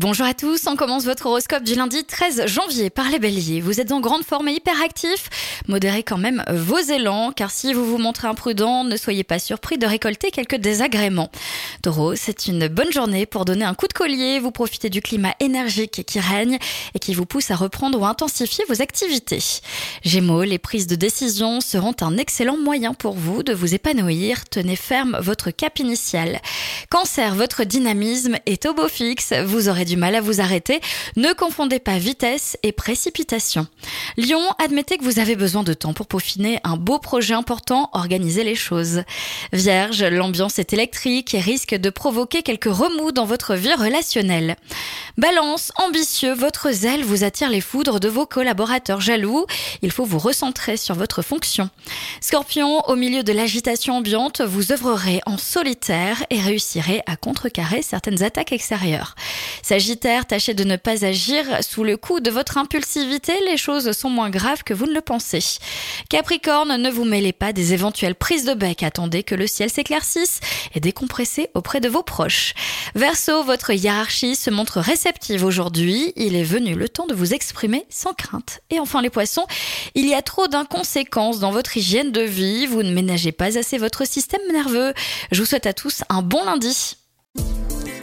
Bonjour à tous, on commence votre horoscope du lundi 13 janvier par les béliers. Vous êtes en grande forme et hyperactif, modérez quand même vos élans, car si vous vous montrez imprudent, ne soyez pas surpris de récolter quelques désagréments. Taureau, c'est une bonne journée pour donner un coup de collier, vous profitez du climat énergique qui règne et qui vous pousse à reprendre ou intensifier vos activités. Gémeaux, les prises de décision seront un excellent moyen pour vous de vous épanouir, tenez ferme votre cap initial. Cancer, votre dynamisme est au beau fixe, vous aurez du mal à vous arrêter. Ne confondez pas vitesse et précipitation. Lion, admettez que vous avez besoin de temps pour peaufiner un beau projet important, organiser les choses. Vierge, l'ambiance est électrique et risque de provoquer quelques remous dans votre vie relationnelle. Balance, ambitieux, votre zèle vous attire les foudres de vos collaborateurs jaloux. Il faut vous recentrer sur votre fonction. Scorpion, au milieu de l'agitation ambiante, vous œuvrerez en solitaire et réussirez à contrecarrer certaines attaques extérieures. Sagittaire, tâchez de ne pas agir sous le coup de votre impulsivité, les choses sont moins graves que vous ne le pensez. Capricorne, ne vous mêlez pas des éventuelles prises de bec, attendez que le ciel s'éclaircisse et décompressez auprès de vos proches. Verseau, votre hiérarchie se montre réceptive aujourd'hui, il est venu le temps de vous exprimer sans crainte. Et enfin les poissons, il y a trop d'inconséquences dans votre hygiène de vie, vous ne ménagez pas assez votre système nerveux. Je vous souhaite à tous un bon lundi